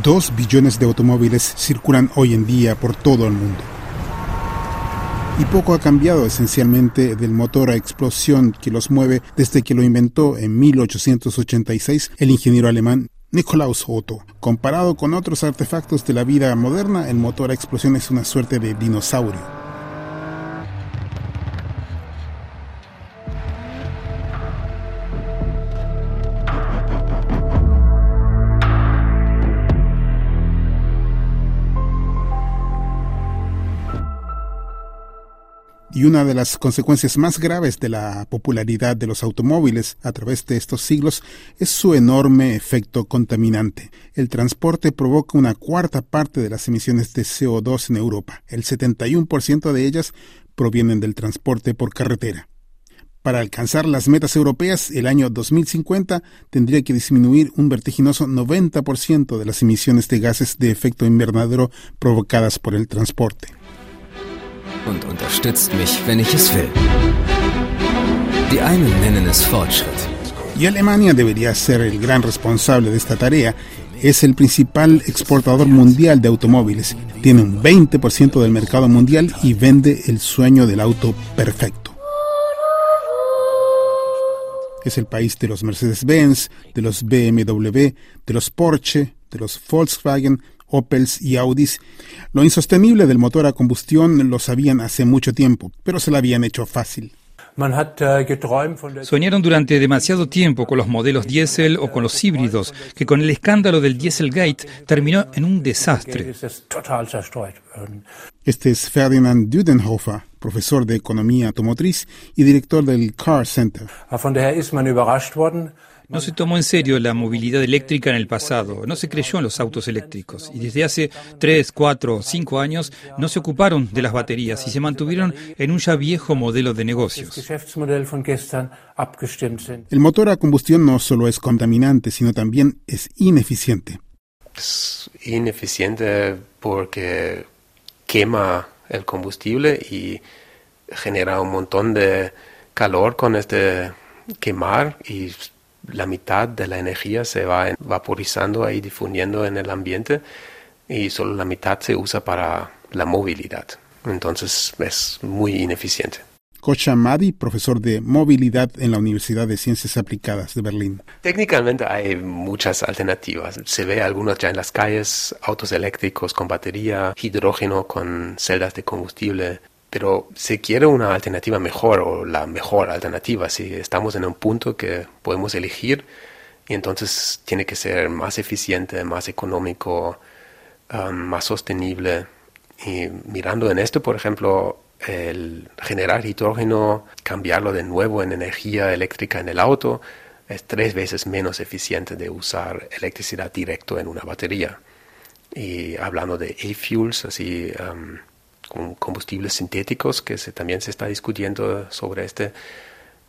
Dos billones de automóviles circulan hoy en día por todo el mundo. Y poco ha cambiado esencialmente del motor a explosión que los mueve desde que lo inventó en 1886 el ingeniero alemán Nikolaus Otto. Comparado con otros artefactos de la vida moderna, el motor a explosión es una suerte de dinosaurio. Y una de las consecuencias más graves de la popularidad de los automóviles a través de estos siglos es su enorme efecto contaminante. El transporte provoca una cuarta parte de las emisiones de CO2 en Europa. El 71% de ellas provienen del transporte por carretera. Para alcanzar las metas europeas, el año 2050 tendría que disminuir un vertiginoso 90% de las emisiones de gases de efecto invernadero provocadas por el transporte und unterstützt mich, wenn ich es will. Die einen nennen es Fortschritt. Y Alemania debería ser el gran responsable de esta tarea. Es el principal exportador mundial de automóviles. Tiene un 20% del mercado mundial y vende el sueño del auto perfecto. Es el país de los Mercedes-Benz, de los BMW, de los Porsche, de los Volkswagen, Opels y Audis. Lo insostenible del motor a combustión lo sabían hace mucho tiempo, pero se lo habían hecho fácil. Äh, Soñaron durante demasiado tiempo con los modelos diésel o con los híbridos, que con el escándalo del Dieselgate terminó en un desastre. Este es Ferdinand Dudenhofer, profesor de economía automotriz y director del Car Center. No se tomó en serio la movilidad eléctrica en el pasado, no se creyó en los autos eléctricos y desde hace 3, 4, cinco años no se ocuparon de las baterías y se mantuvieron en un ya viejo modelo de negocios. El motor a combustión no solo es contaminante, sino también es ineficiente. Es ineficiente porque quema el combustible y genera un montón de calor con este quemar y la mitad de la energía se va vaporizando ahí, difundiendo en el ambiente y solo la mitad se usa para la movilidad. Entonces es muy ineficiente. Kocha Madi, profesor de movilidad en la Universidad de Ciencias Aplicadas de Berlín. Técnicamente hay muchas alternativas. Se ve algunos ya en las calles, autos eléctricos con batería, hidrógeno con celdas de combustible, pero se quiere una alternativa mejor o la mejor alternativa. Si estamos en un punto que podemos elegir y entonces tiene que ser más eficiente, más económico, um, más sostenible. Y mirando en esto, por ejemplo, el generar hidrógeno, cambiarlo de nuevo en energía eléctrica en el auto, es tres veces menos eficiente de usar electricidad directo en una batería. Y hablando de e-fuels, así um, combustibles sintéticos, que también se está discutiendo sobre este,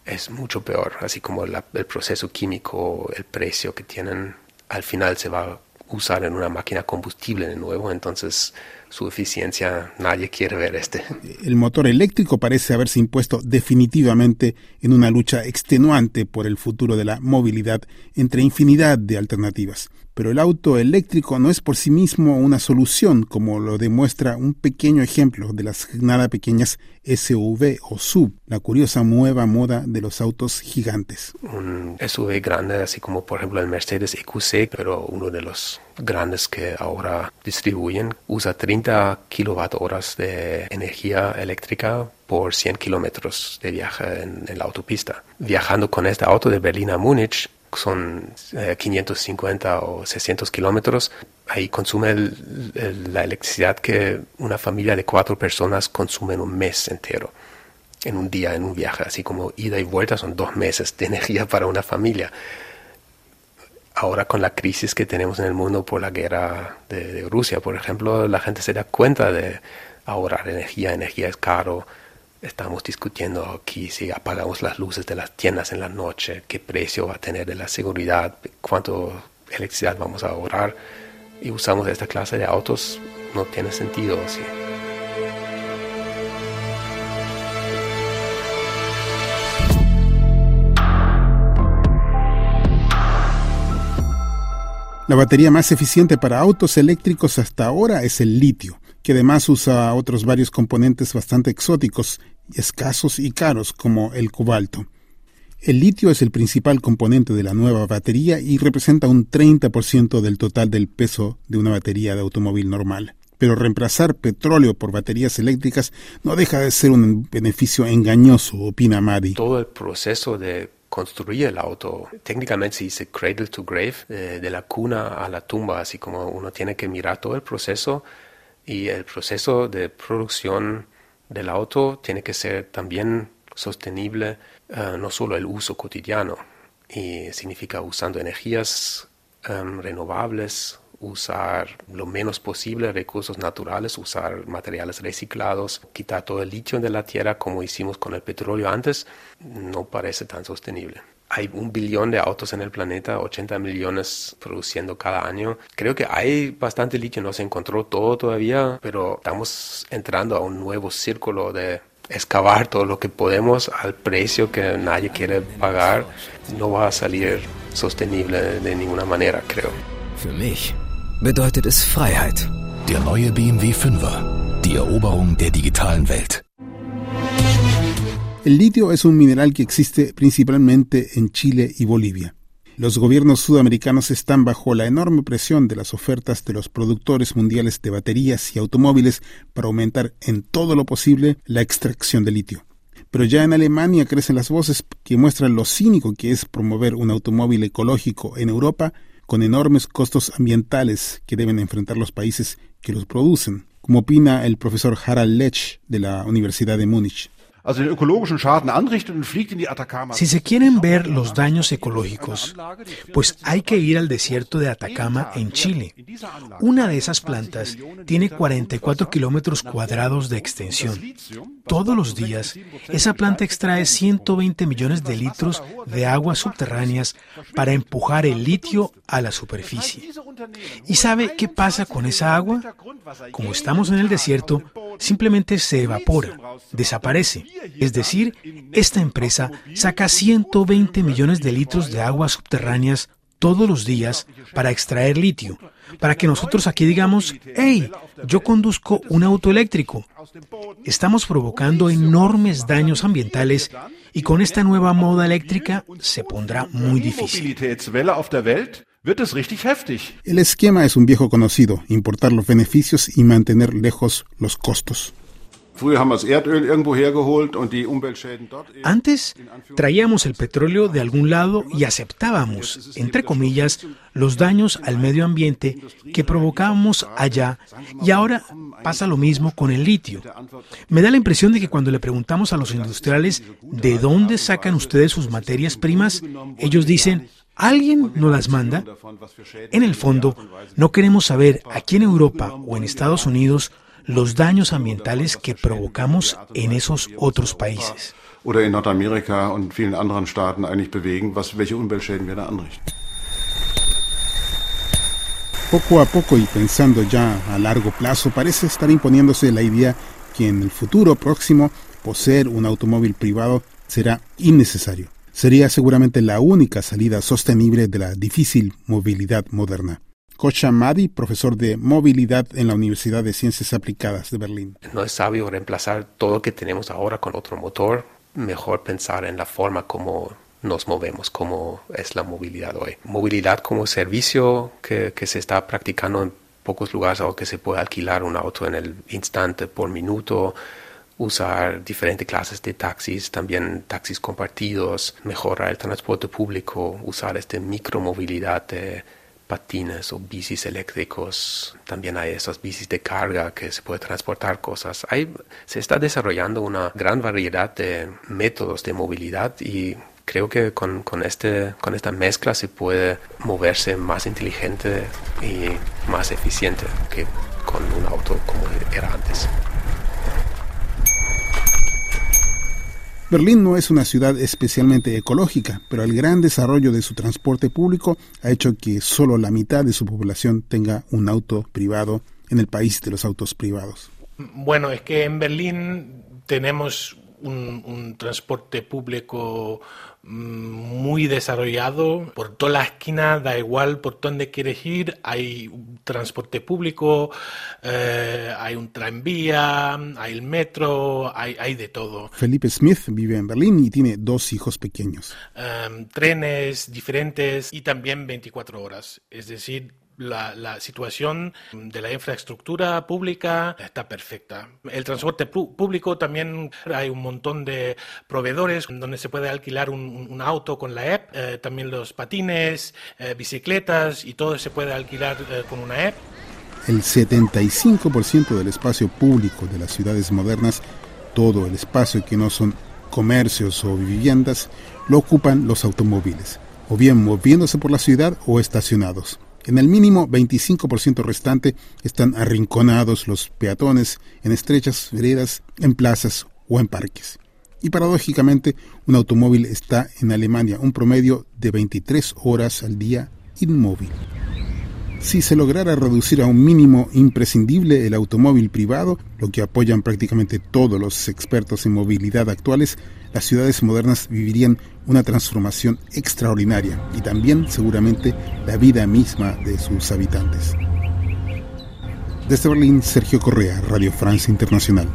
es mucho peor, así como el proceso químico, el precio que tienen, al final se va a usar en una máquina combustible de nuevo, entonces su eficiencia nadie quiere ver este. El motor eléctrico parece haberse impuesto definitivamente en una lucha extenuante por el futuro de la movilidad entre infinidad de alternativas. Pero el auto eléctrico no es por sí mismo una solución, como lo demuestra un pequeño ejemplo de las nada pequeñas SUV o SUV, la curiosa nueva moda de los autos gigantes. Un SUV grande, así como por ejemplo el Mercedes EQC, pero uno de los grandes que ahora distribuyen, usa 30 kilowatt de energía eléctrica por 100 kilómetros de viaje en la autopista. Viajando con este auto de Berlín a Múnich, son 550 eh, o 600 kilómetros, ahí consume la electricidad que una familia de cuatro personas consume en un mes entero, en un día, en un viaje, así como ida y vuelta son dos meses de energía para una familia. Ahora con la crisis que tenemos en el mundo por la guerra de, de Rusia, por ejemplo, la gente se da cuenta de ahorrar energía, energía es caro, Estamos discutiendo aquí si apagamos las luces de las tiendas en la noche, qué precio va a tener de la seguridad, cuánto electricidad vamos a ahorrar y usamos esta clase de autos, no tiene sentido. ¿sí? La batería más eficiente para autos eléctricos hasta ahora es el litio, que además usa otros varios componentes bastante exóticos, escasos y caros como el cobalto. El litio es el principal componente de la nueva batería y representa un 30% del total del peso de una batería de automóvil normal. Pero reemplazar petróleo por baterías eléctricas no deja de ser un beneficio engañoso, opina Madi. Todo el proceso de construir el auto. Técnicamente se dice cradle to grave, eh, de la cuna a la tumba, así como uno tiene que mirar todo el proceso y el proceso de producción del auto tiene que ser también sostenible, eh, no solo el uso cotidiano, y significa usando energías em, renovables, usar lo menos posible recursos naturales, usar materiales reciclados, quitar todo el litio de la tierra como hicimos con el petróleo antes, no parece tan sostenible. Hay un billón de autos en el planeta, 80 millones produciendo cada año. Creo que hay bastante litio, no se encontró todo todavía, pero estamos entrando a un nuevo círculo de excavar todo lo que podemos al precio que nadie quiere pagar. No va a salir sostenible de ninguna manera, creo. Für mich bedeutet es Freiheit. Der neue BMW 5er. Die Eroberung der digitalen Welt. El litio es un mineral que existe principalmente en Chile y Bolivia. Los gobiernos sudamericanos están bajo la enorme presión de las ofertas de los productores mundiales de baterías y automóviles para aumentar en todo lo posible la extracción de litio. Pero ya en Alemania crecen las voces que muestran lo cínico que es promover un automóvil ecológico en Europa con enormes costos ambientales que deben enfrentar los países que los producen, como opina el profesor Harald Lech de la Universidad de Múnich. Si se quieren ver los daños ecológicos, pues hay que ir al desierto de Atacama en Chile. Una de esas plantas tiene 44 kilómetros cuadrados de extensión. Todos los días, esa planta extrae 120 millones de litros de aguas subterráneas para empujar el litio a la superficie. ¿Y sabe qué pasa con esa agua? Como estamos en el desierto, simplemente se evapora, desaparece. Es decir, esta empresa saca 120 millones de litros de aguas subterráneas todos los días para extraer litio, para que nosotros aquí digamos, hey, yo conduzco un auto eléctrico. Estamos provocando enormes daños ambientales y con esta nueva moda eléctrica se pondrá muy difícil. El esquema es un viejo conocido, importar los beneficios y mantener lejos los costos. Antes traíamos el petróleo de algún lado y aceptábamos, entre comillas, los daños al medio ambiente que provocábamos allá y ahora pasa lo mismo con el litio. Me da la impresión de que cuando le preguntamos a los industriales de dónde sacan ustedes sus materias primas, ellos dicen, ¿Alguien nos las manda? En el fondo, no queremos saber aquí en Europa o en Estados Unidos los daños ambientales que provocamos en esos otros países. Oder in Nordamerika und vielen anderen Staaten eigentlich bewegen, was, welche Umweltschäden wir da anrichten. Poco a poco y pensando ya a largo plazo, parece estar imponiéndose la idea que en el futuro próximo poseer un automóvil privado será innecesario. Sería seguramente la única salida sostenible de la difícil movilidad moderna. Kocha Madi, profesor de movilidad en la Universidad de Ciencias Aplicadas de Berlín. No es sabio reemplazar todo lo que tenemos ahora con otro motor. Mejor pensar en la forma como nos movemos, como es la movilidad hoy. Movilidad como servicio que, que se está practicando en pocos lugares o que se puede alquilar un auto en el instante por minuto usar diferentes clases de taxis, también taxis compartidos, mejorar el transporte público, usar esta micromovilidad de patines o bicis eléctricos, también hay esas bicis de carga que se puede transportar cosas. Hay, se está desarrollando una gran variedad de métodos de movilidad y creo que con, con, este, con esta mezcla se puede moverse más inteligente y más eficiente que con un auto como era antes. Berlín no es una ciudad especialmente ecológica, pero el gran desarrollo de su transporte público ha hecho que solo la mitad de su población tenga un auto privado en el país de los autos privados. Bueno, es que en Berlín tenemos un, transporte público muy desarrollado por toda la esquina, da igual por dónde quieres ir, hay transporte público, eh, hay un tranvía, hay el metro, hay, hay, de todo. Felipe Smith vive en Berlín y tiene dos hijos pequeños. Um, trenes diferentes y también 24 horas, es decir, la, situación de la infraestructura pública está perfecta. El transporte público también hay un montón de proveedores donde se puede alquilar un, auto con la app, eh, también los patines, eh, bicicletas y todo se puede alquilar eh, con una app. El 75% del espacio público de las ciudades modernas, todo el espacio que no son comercios o viviendas, lo ocupan los automóviles, o bien moviéndose por la ciudad o estacionados. En el mínimo 25% restante están arrinconados los peatones en estrechas veredas, en plazas o en parques. Y paradójicamente, un automóvil está en Alemania un promedio de 23 horas al día inmóvil. Si se lograra reducir a un mínimo imprescindible el automóvil privado, lo que apoyan prácticamente todos los expertos en movilidad actuales, las ciudades modernas vivirían una transformación extraordinaria y también seguramente la vida misma de sus habitantes. Desde Berlín, Sergio Correa, Radio Francia Internacional.